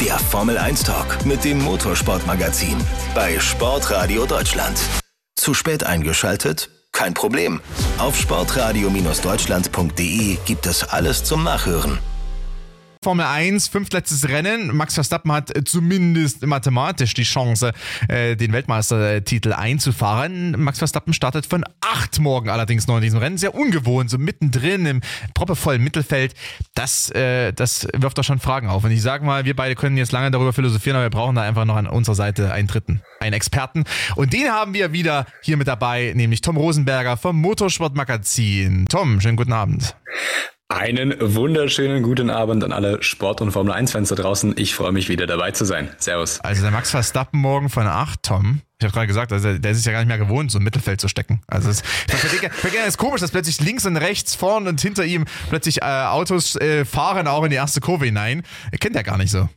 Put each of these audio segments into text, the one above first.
Der Formel 1 Talk mit dem Motorsportmagazin bei Sportradio Deutschland. Zu spät eingeschaltet? Kein Problem. Auf sportradio-deutschland.de gibt es alles zum Nachhören. Formel 1, fünftletztes Rennen. Max Verstappen hat zumindest mathematisch die Chance, äh, den Weltmeistertitel einzufahren. Max Verstappen startet von acht morgen allerdings noch in diesem Rennen. Sehr ungewohnt, so mittendrin im proppevollen Mittelfeld. Das, äh, das wirft doch schon Fragen auf. Und ich sage mal, wir beide können jetzt lange darüber philosophieren, aber wir brauchen da einfach noch an unserer Seite einen Dritten, einen Experten. Und den haben wir wieder hier mit dabei, nämlich Tom Rosenberger vom Motorsportmagazin. Tom, schönen guten Abend. Einen wunderschönen guten Abend an alle Sport- und Formel-1-Fans da draußen. Ich freue mich wieder dabei zu sein. Servus. Also der Max Verstappen morgen von 8, Tom. Ich habe gerade gesagt, also der ist ja gar nicht mehr gewohnt, so im Mittelfeld zu stecken. Also es ist komisch, dass plötzlich links und rechts, vorn und hinter ihm plötzlich äh, Autos äh, fahren auch in die erste Kurve hinein. Er kennt er gar nicht so.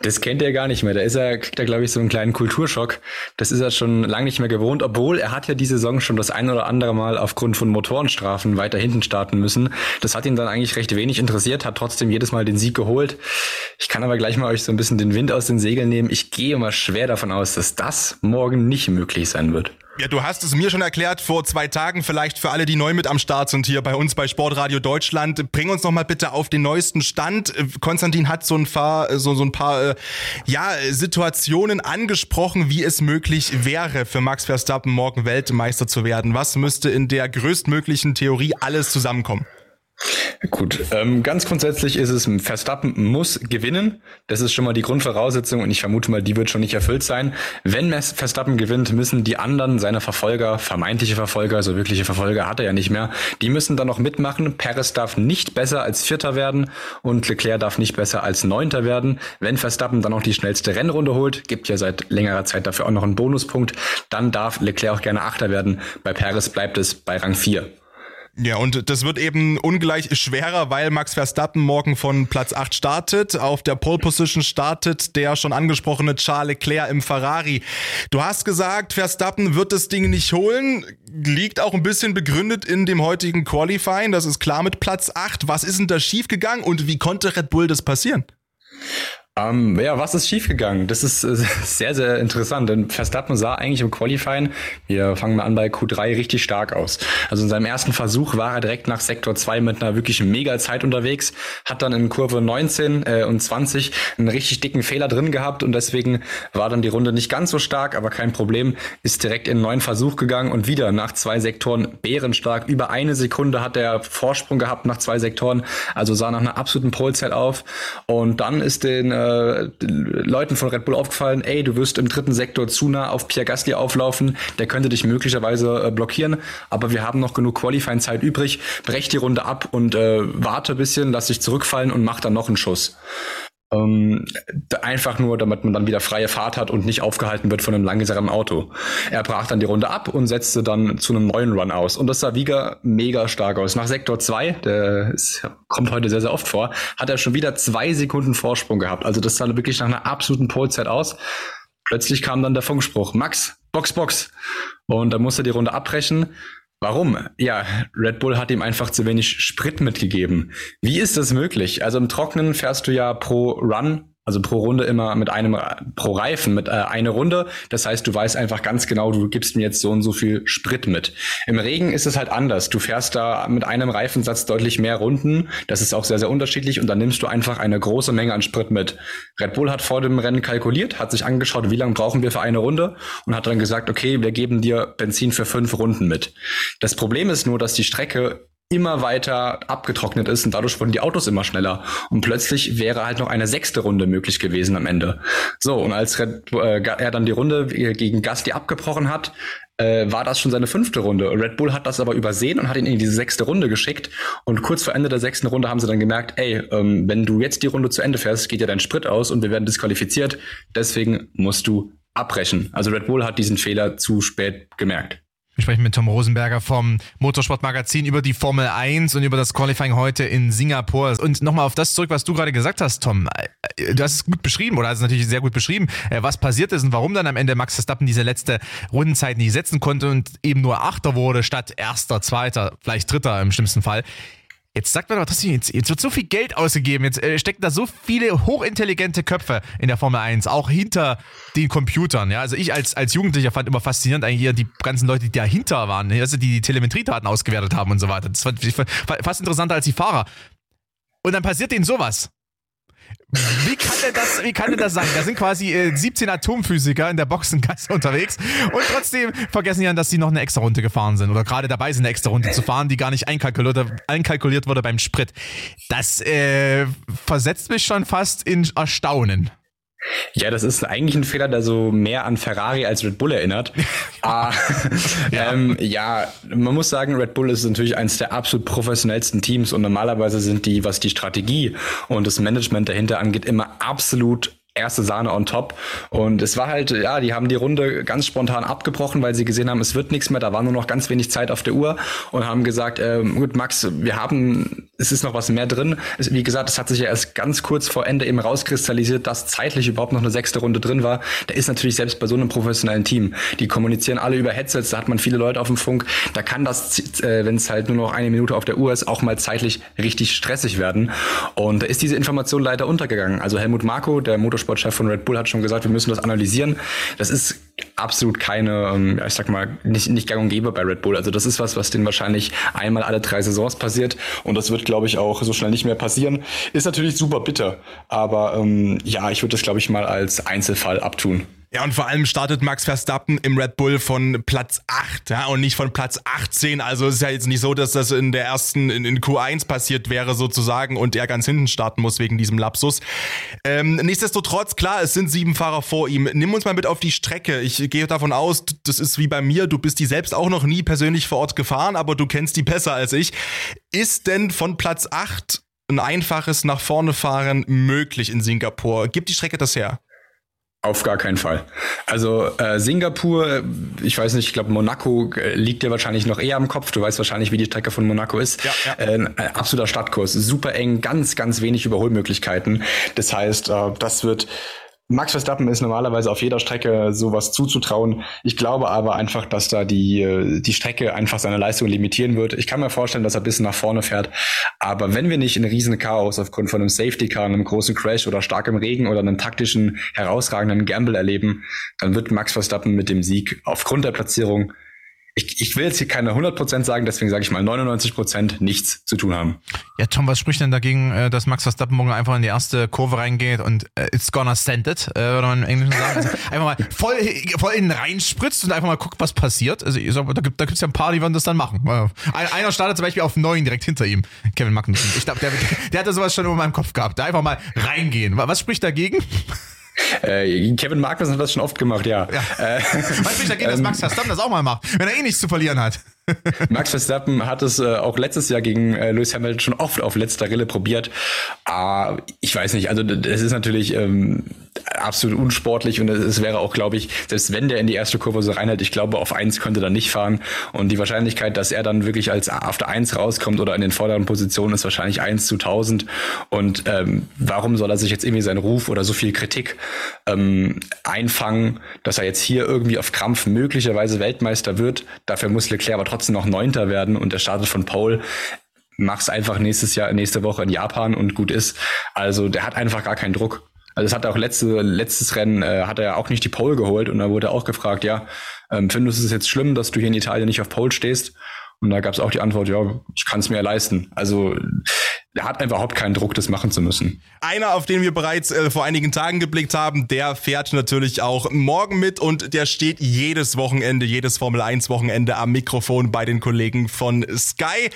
Das kennt er gar nicht mehr. Da ist er, kriegt er, glaube ich, so einen kleinen Kulturschock. Das ist er schon lange nicht mehr gewohnt, obwohl er hat ja diese Saison schon das ein oder andere Mal aufgrund von Motorenstrafen weiter hinten starten müssen. Das hat ihn dann eigentlich recht wenig interessiert, hat trotzdem jedes Mal den Sieg geholt. Ich kann aber gleich mal euch so ein bisschen den Wind aus den Segeln nehmen. Ich gehe mal schwer davon aus, dass das morgen nicht möglich sein wird. Ja, du hast es mir schon erklärt vor zwei Tagen, vielleicht für alle, die neu mit am Start sind hier bei uns bei Sportradio Deutschland. Bring uns noch mal bitte auf den neuesten Stand. Konstantin hat so ein paar, so, so ein paar äh, ja, Situationen angesprochen, wie es möglich wäre für Max Verstappen morgen Weltmeister zu werden. Was müsste in der größtmöglichen Theorie alles zusammenkommen? Gut, ähm, ganz grundsätzlich ist es, Verstappen muss gewinnen. Das ist schon mal die Grundvoraussetzung und ich vermute mal, die wird schon nicht erfüllt sein. Wenn Verstappen gewinnt, müssen die anderen, seine Verfolger, vermeintliche Verfolger, so wirkliche Verfolger hat er ja nicht mehr, die müssen dann noch mitmachen. Perez darf nicht besser als Vierter werden und Leclerc darf nicht besser als Neunter werden. Wenn Verstappen dann noch die schnellste Rennrunde holt, gibt ja seit längerer Zeit dafür auch noch einen Bonuspunkt, dann darf Leclerc auch gerne Achter werden. Bei Perez bleibt es bei Rang 4. Ja, und das wird eben ungleich schwerer, weil Max Verstappen morgen von Platz 8 startet. Auf der Pole Position startet der schon angesprochene Charles Leclerc im Ferrari. Du hast gesagt, Verstappen wird das Ding nicht holen. Liegt auch ein bisschen begründet in dem heutigen Qualifying. Das ist klar mit Platz 8. Was ist denn da schiefgegangen und wie konnte Red Bull das passieren? Um, ähm, ja, was ist schiefgegangen? Das ist äh, sehr, sehr interessant, denn Verstappen sah eigentlich im Qualifying, wir fangen mal an bei Q3, richtig stark aus. Also in seinem ersten Versuch war er direkt nach Sektor 2 mit einer wirklich mega Zeit unterwegs, hat dann in Kurve 19 äh, und 20 einen richtig dicken Fehler drin gehabt und deswegen war dann die Runde nicht ganz so stark, aber kein Problem, ist direkt in einen neuen Versuch gegangen und wieder nach zwei Sektoren bärenstark. Über eine Sekunde hat er Vorsprung gehabt nach zwei Sektoren, also sah nach einer absoluten Polezeit auf und dann ist den äh, äh, Leuten von Red Bull aufgefallen, ey, du wirst im dritten Sektor zu nah auf Pierre Gasly auflaufen, der könnte dich möglicherweise äh, blockieren, aber wir haben noch genug Qualifying-Zeit übrig, brech die Runde ab und äh, warte bisschen, lass dich zurückfallen und mach dann noch einen Schuss. Ähm, einfach nur, damit man dann wieder freie Fahrt hat und nicht aufgehalten wird von einem langsamen Auto. Er brach dann die Runde ab und setzte dann zu einem neuen Run aus. Und das sah wieder mega stark aus. Nach Sektor 2, der ist, kommt heute sehr, sehr oft vor, hat er schon wieder zwei Sekunden Vorsprung gehabt. Also das sah wirklich nach einer absoluten Polezeit aus. Plötzlich kam dann der Funkspruch, Max, Box, Box. Und da musste er die Runde abbrechen. Warum? Ja, Red Bull hat ihm einfach zu wenig Sprit mitgegeben. Wie ist das möglich? Also im Trockenen fährst du ja pro Run also pro Runde immer mit einem, pro Reifen mit äh, eine Runde. Das heißt, du weißt einfach ganz genau, du gibst mir jetzt so und so viel Sprit mit. Im Regen ist es halt anders. Du fährst da mit einem Reifensatz deutlich mehr Runden. Das ist auch sehr, sehr unterschiedlich und dann nimmst du einfach eine große Menge an Sprit mit. Red Bull hat vor dem Rennen kalkuliert, hat sich angeschaut, wie lange brauchen wir für eine Runde und hat dann gesagt, okay, wir geben dir Benzin für fünf Runden mit. Das Problem ist nur, dass die Strecke immer weiter abgetrocknet ist und dadurch wurden die Autos immer schneller. Und plötzlich wäre halt noch eine sechste Runde möglich gewesen am Ende. So, und als Red, äh, er dann die Runde gegen Gasly abgebrochen hat, äh, war das schon seine fünfte Runde. Red Bull hat das aber übersehen und hat ihn in diese sechste Runde geschickt. Und kurz vor Ende der sechsten Runde haben sie dann gemerkt, ey, ähm, wenn du jetzt die Runde zu Ende fährst, geht ja dein Sprit aus und wir werden disqualifiziert. Deswegen musst du abbrechen. Also Red Bull hat diesen Fehler zu spät gemerkt. Wir sprechen mit Tom Rosenberger vom Motorsportmagazin über die Formel 1 und über das Qualifying heute in Singapur. Und nochmal auf das zurück, was du gerade gesagt hast, Tom. Du hast es gut beschrieben oder hast es natürlich sehr gut beschrieben, äh, was passiert ist und warum dann am Ende Max Verstappen diese letzte Rundenzeit nicht setzen konnte und eben nur Achter wurde statt Erster, Zweiter, vielleicht Dritter im schlimmsten Fall. Jetzt sagt man doch, jetzt, jetzt wird so viel Geld ausgegeben, jetzt äh, stecken da so viele hochintelligente Köpfe in der Formel 1, auch hinter den Computern. Ja? Also ich als, als Jugendlicher fand immer faszinierend eigentlich hier die ganzen Leute, die dahinter waren, also die die Telemetriedaten ausgewertet haben und so weiter. Das fand ich fast interessanter als die Fahrer. Und dann passiert denen sowas. Wie kann denn das, wie kann denn das sein? Da sind quasi äh, 17 Atomphysiker in der Boxengasse unterwegs und trotzdem vergessen die dann, dass sie noch eine extra Runde gefahren sind oder gerade dabei sind, eine extra Runde zu fahren, die gar nicht einkalkuliert, einkalkuliert wurde beim Sprit. Das äh, versetzt mich schon fast in Erstaunen. Ja, das ist eigentlich ein Fehler, der so mehr an Ferrari als Red Bull erinnert. ah, ja. Ähm, ja, man muss sagen, Red Bull ist natürlich eines der absolut professionellsten Teams und normalerweise sind die, was die Strategie und das Management dahinter angeht, immer absolut erste Sahne on top. Und es war halt, ja, die haben die Runde ganz spontan abgebrochen, weil sie gesehen haben, es wird nichts mehr. Da war nur noch ganz wenig Zeit auf der Uhr und haben gesagt, äh, gut, Max, wir haben, es ist noch was mehr drin. Es, wie gesagt, es hat sich ja erst ganz kurz vor Ende eben rauskristallisiert, dass zeitlich überhaupt noch eine sechste Runde drin war. Da ist natürlich selbst bei so einem professionellen Team, die kommunizieren alle über Headsets, da hat man viele Leute auf dem Funk. Da kann das, äh, wenn es halt nur noch eine Minute auf der Uhr ist, auch mal zeitlich richtig stressig werden. Und da ist diese Information leider untergegangen. Also Helmut Marko, der Motorsport Motorsportchef von Red Bull hat schon gesagt, wir müssen das analysieren. Das ist absolut keine, ähm, ich sag mal, nicht, nicht gang und gäbe bei Red Bull. Also das ist was, was denen wahrscheinlich einmal alle drei Saisons passiert. Und das wird, glaube ich, auch so schnell nicht mehr passieren. Ist natürlich super bitter. Aber ähm, ja, ich würde das, glaube ich, mal als Einzelfall abtun. Ja, und vor allem startet Max Verstappen im Red Bull von Platz 8, ja, und nicht von Platz 18. Also es ist ja jetzt nicht so, dass das in der ersten, in, in Q1 passiert wäre sozusagen und er ganz hinten starten muss wegen diesem Lapsus. Ähm, nichtsdestotrotz, klar, es sind sieben Fahrer vor ihm. Nimm uns mal mit auf die Strecke. Ich gehe davon aus, das ist wie bei mir, du bist die selbst auch noch nie persönlich vor Ort gefahren, aber du kennst die besser als ich. Ist denn von Platz 8 ein einfaches nach vorne fahren möglich in Singapur? Gibt die Strecke das her? Auf gar keinen Fall. Also äh, Singapur, ich weiß nicht, ich glaube Monaco äh, liegt dir wahrscheinlich noch eher am Kopf. Du weißt wahrscheinlich, wie die Strecke von Monaco ist. Ja, ja. Äh, ein absoluter Stadtkurs, super eng, ganz, ganz wenig Überholmöglichkeiten. Das heißt, äh, das wird Max Verstappen ist normalerweise auf jeder Strecke sowas zuzutrauen. Ich glaube aber einfach, dass da die, äh, die Strecke einfach seine Leistung limitieren wird. Ich kann mir vorstellen, dass er ein bisschen nach vorne fährt. Aber wenn wir nicht in riesen Chaos aufgrund von einem Safety Car, einem großen Crash oder starkem Regen oder einem taktischen, herausragenden Gamble erleben, dann wird Max Verstappen mit dem Sieg aufgrund der Platzierung ich, ich will jetzt hier keine 100% sagen, deswegen sage ich mal 99% nichts zu tun haben. Ja, Tom, was spricht denn dagegen, äh, dass Max Verstappen morgen einfach in die erste Kurve reingeht und äh, it's gonna send it, äh, würde man im Englischen sagen. Also einfach mal voll, voll innen reinspritzt und einfach mal guckt, was passiert. Also ich sag, da gibt es ja ein paar, die werden das dann machen. Einer startet zum Beispiel auf neun direkt hinter ihm, Kevin Magnussen. Ich glaube, der, der hatte sowas schon über meinem Kopf gehabt. Da einfach mal reingehen. Was spricht dagegen? Äh, Kevin Markus hat das schon oft gemacht, ja. ja. Äh, du, da geht, dass Max Verstappen das auch mal macht, wenn er eh nichts zu verlieren hat. Max Verstappen hat es äh, auch letztes Jahr gegen äh, Lewis Hamilton schon oft auf letzter Rille probiert. Ah, ich weiß nicht, also es ist natürlich ähm, absolut unsportlich und es wäre auch, glaube ich, selbst wenn der in die erste Kurve so reinhält, ich glaube, auf eins könnte er nicht fahren. Und die Wahrscheinlichkeit, dass er dann wirklich als auf der eins rauskommt oder in den vorderen Positionen, ist wahrscheinlich eins zu tausend. Und ähm, warum soll er sich jetzt irgendwie seinen Ruf oder so viel Kritik ähm, einfangen, dass er jetzt hier irgendwie auf Krampf möglicherweise Weltmeister wird? Dafür muss Leclerc aber trotzdem noch Neunter werden und er startet von Pole mach's einfach nächstes Jahr, nächste Woche in Japan und gut ist. Also der hat einfach gar keinen Druck. Also es hat auch letzte, letztes Rennen äh, hat er ja auch nicht die Pole geholt und da wurde auch gefragt, ja, ähm, findest du es jetzt schlimm, dass du hier in Italien nicht auf Pole stehst? Und da gab es auch die Antwort, ja, ich kann es mir leisten. Also er hat einfach überhaupt keinen Druck, das machen zu müssen. Einer, auf den wir bereits äh, vor einigen Tagen geblickt haben, der fährt natürlich auch morgen mit und der steht jedes Wochenende, jedes Formel 1 Wochenende am Mikrofon bei den Kollegen von Sky.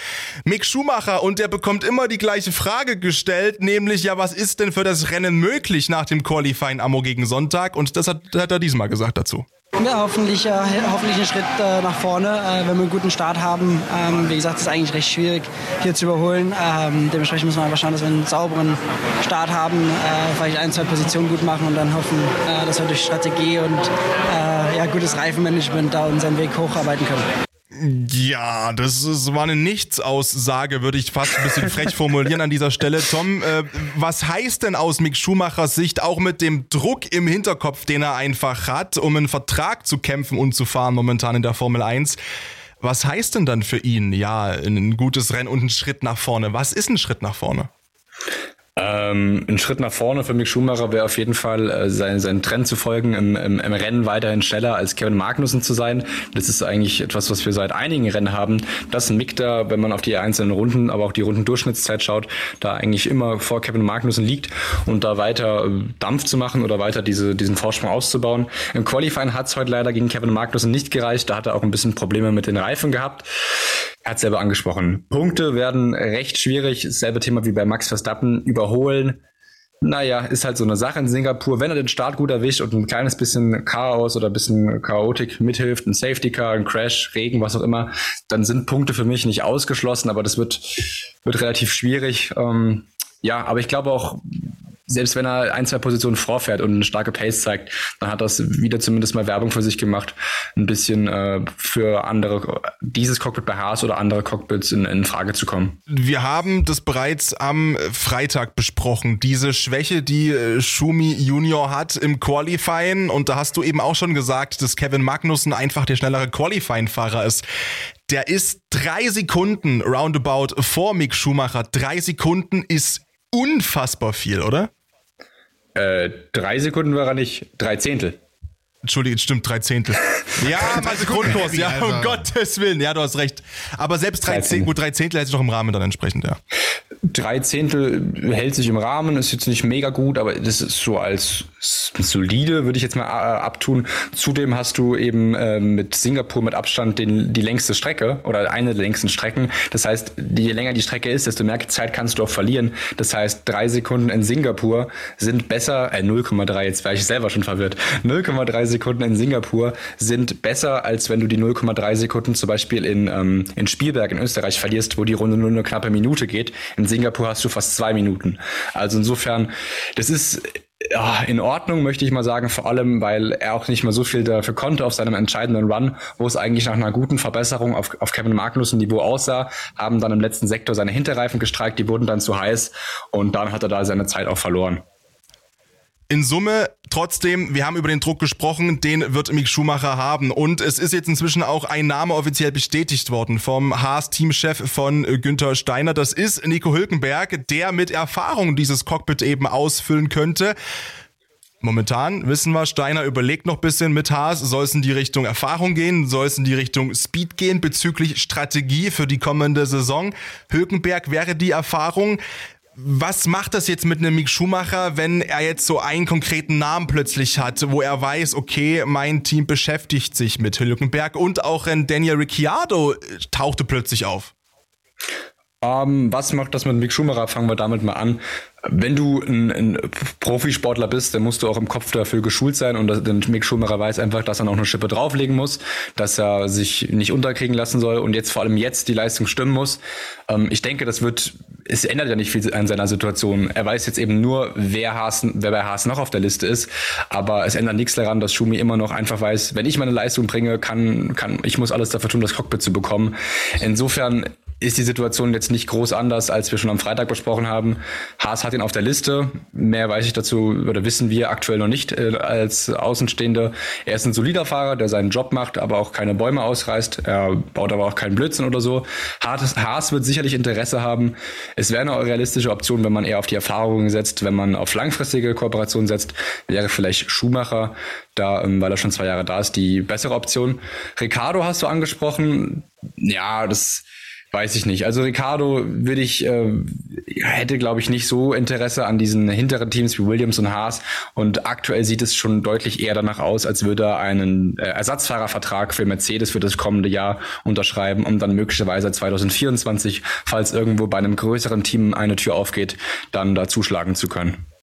Mick Schumacher und der bekommt immer die gleiche Frage gestellt, nämlich ja, was ist denn für das Rennen möglich nach dem Qualifying Ammo gegen Sonntag? Und das hat, hat er diesmal gesagt dazu. Ja, hoffentlich, äh, hoffentlich ein Schritt äh, nach vorne, äh, wenn wir einen guten Start haben. Ähm, wie gesagt, es ist eigentlich recht schwierig hier zu überholen. Ähm, dementsprechend müssen wir einfach schauen, dass wir einen sauberen Start haben, äh, vielleicht ein, zwei Positionen gut machen und dann hoffen, äh, dass wir durch Strategie und äh, ja, gutes Reifenmanagement da unseren Weg hocharbeiten können. Ja, das ist, war eine Nichtsaussage, würde ich fast ein bisschen frech formulieren an dieser Stelle. Tom, äh, was heißt denn aus Mick Schumachers Sicht auch mit dem Druck im Hinterkopf, den er einfach hat, um einen Vertrag zu kämpfen und zu fahren momentan in der Formel 1? Was heißt denn dann für ihn, ja, ein gutes Rennen und ein Schritt nach vorne? Was ist ein Schritt nach vorne? Ähm, ein Schritt nach vorne für Mick Schumacher wäre auf jeden Fall, äh, sein, Trend zu folgen, im, im, im Rennen weiterhin schneller als Kevin Magnussen zu sein. Das ist eigentlich etwas, was wir seit einigen Rennen haben, dass Mick da, wenn man auf die einzelnen Runden, aber auch die Rundendurchschnittszeit schaut, da eigentlich immer vor Kevin Magnussen liegt und da weiter äh, Dampf zu machen oder weiter diese, diesen Vorsprung auszubauen. Im Qualifying hat es heute leider gegen Kevin Magnussen nicht gereicht. Da hat er auch ein bisschen Probleme mit den Reifen gehabt. Er hat selber angesprochen. Punkte werden recht schwierig. Selbe Thema wie bei Max Verstappen. Überholen. Naja, ist halt so eine Sache in Singapur. Wenn er den Start gut erwischt und ein kleines bisschen Chaos oder ein bisschen Chaotik mithilft, ein Safety Car, ein Crash, Regen, was auch immer, dann sind Punkte für mich nicht ausgeschlossen, aber das wird, wird relativ schwierig. Ähm, ja, aber ich glaube auch, selbst wenn er ein, zwei Positionen vorfährt und eine starke Pace zeigt, dann hat das wieder zumindest mal Werbung für sich gemacht, ein bisschen äh, für andere, dieses Cockpit bei Haas oder andere Cockpits in, in Frage zu kommen. Wir haben das bereits am Freitag besprochen, diese Schwäche, die äh, Schumi Junior hat im Qualifying und da hast du eben auch schon gesagt, dass Kevin Magnussen einfach der schnellere Qualifying-Fahrer ist. Der ist drei Sekunden roundabout vor Mick Schumacher. Drei Sekunden ist unfassbar viel, oder? Äh, drei Sekunden war er nicht, drei Zehntel. Entschuldige, stimmt, drei Zehntel. Ja, mal Sekundenturs, ja, um also. Gottes Willen, ja, du hast recht. Aber selbst drei Zehntel, gut, drei Zehntel hält sich doch im Rahmen dann entsprechend, ja. Drei Zehntel hält sich im Rahmen, ist jetzt nicht mega gut, aber das ist so als solide, würde ich jetzt mal äh, abtun. Zudem hast du eben äh, mit Singapur mit Abstand den, die längste Strecke oder eine der längsten Strecken. Das heißt, je länger die Strecke ist, desto mehr Zeit kannst du auch verlieren. Das heißt, drei Sekunden in Singapur sind besser, äh, 0,3, jetzt wäre ich selber schon verwirrt. 0,3 Sekunden in Singapur sind besser, als wenn du die 0,3 Sekunden zum Beispiel in, ähm, in Spielberg in Österreich verlierst, wo die Runde nur eine knappe Minute geht. In Singapur hast du fast zwei Minuten. Also insofern, das ist ja, in Ordnung, möchte ich mal sagen, vor allem, weil er auch nicht mehr so viel dafür konnte auf seinem entscheidenden Run, wo es eigentlich nach einer guten Verbesserung auf, auf Kevin Magnussen Niveau aussah, haben dann im letzten Sektor seine Hinterreifen gestreikt, die wurden dann zu heiß und dann hat er da seine Zeit auch verloren. In Summe trotzdem, wir haben über den Druck gesprochen, den wird Mick Schumacher haben. Und es ist jetzt inzwischen auch ein Name offiziell bestätigt worden vom Haas-Teamchef von Günther Steiner. Das ist Nico Hülkenberg, der mit Erfahrung dieses Cockpit eben ausfüllen könnte. Momentan wissen wir, Steiner überlegt noch bisschen mit Haas, soll es in die Richtung Erfahrung gehen, soll es in die Richtung Speed gehen bezüglich Strategie für die kommende Saison. Hülkenberg wäre die Erfahrung was macht das jetzt mit einem Mick Schumacher, wenn er jetzt so einen konkreten Namen plötzlich hat, wo er weiß, okay, mein Team beschäftigt sich mit Hülkenberg und auch ein Daniel Ricciardo tauchte plötzlich auf? Um, ähm, was macht das mit Mick Schumacher? Fangen wir damit mal an. Wenn du ein, ein, Profisportler bist, dann musst du auch im Kopf dafür geschult sein und das, Mick Schumacher weiß einfach, dass er noch eine Schippe drauflegen muss, dass er sich nicht unterkriegen lassen soll und jetzt vor allem jetzt die Leistung stimmen muss. Ähm, ich denke, das wird, es ändert ja nicht viel an seiner Situation. Er weiß jetzt eben nur, wer Haas, wer bei Haas noch auf der Liste ist, aber es ändert nichts daran, dass Schumi immer noch einfach weiß, wenn ich meine Leistung bringe, kann, kann, ich muss alles dafür tun, das Cockpit zu bekommen. Insofern ist die Situation jetzt nicht groß anders, als wir schon am Freitag besprochen haben. Haas hat ihn auf der Liste. Mehr weiß ich dazu oder wissen wir aktuell noch nicht äh, als Außenstehende. Er ist ein solider Fahrer, der seinen Job macht, aber auch keine Bäume ausreißt. Er baut aber auch keinen Blödsinn oder so. Haas, wird sicherlich Interesse haben. Es wäre eine realistische Option, wenn man eher auf die Erfahrungen setzt, wenn man auf langfristige Kooperationen setzt, wäre vielleicht Schumacher da, ähm, weil er schon zwei Jahre da ist, die bessere Option. Ricardo hast du angesprochen. Ja, das Weiß ich nicht. Also Ricardo würde ich, äh, hätte, glaube ich, nicht so Interesse an diesen hinteren Teams wie Williams und Haas. Und aktuell sieht es schon deutlich eher danach aus, als würde er einen äh, Ersatzfahrervertrag für Mercedes für das kommende Jahr unterschreiben, um dann möglicherweise 2024, falls irgendwo bei einem größeren Team eine Tür aufgeht, dann da zuschlagen zu können.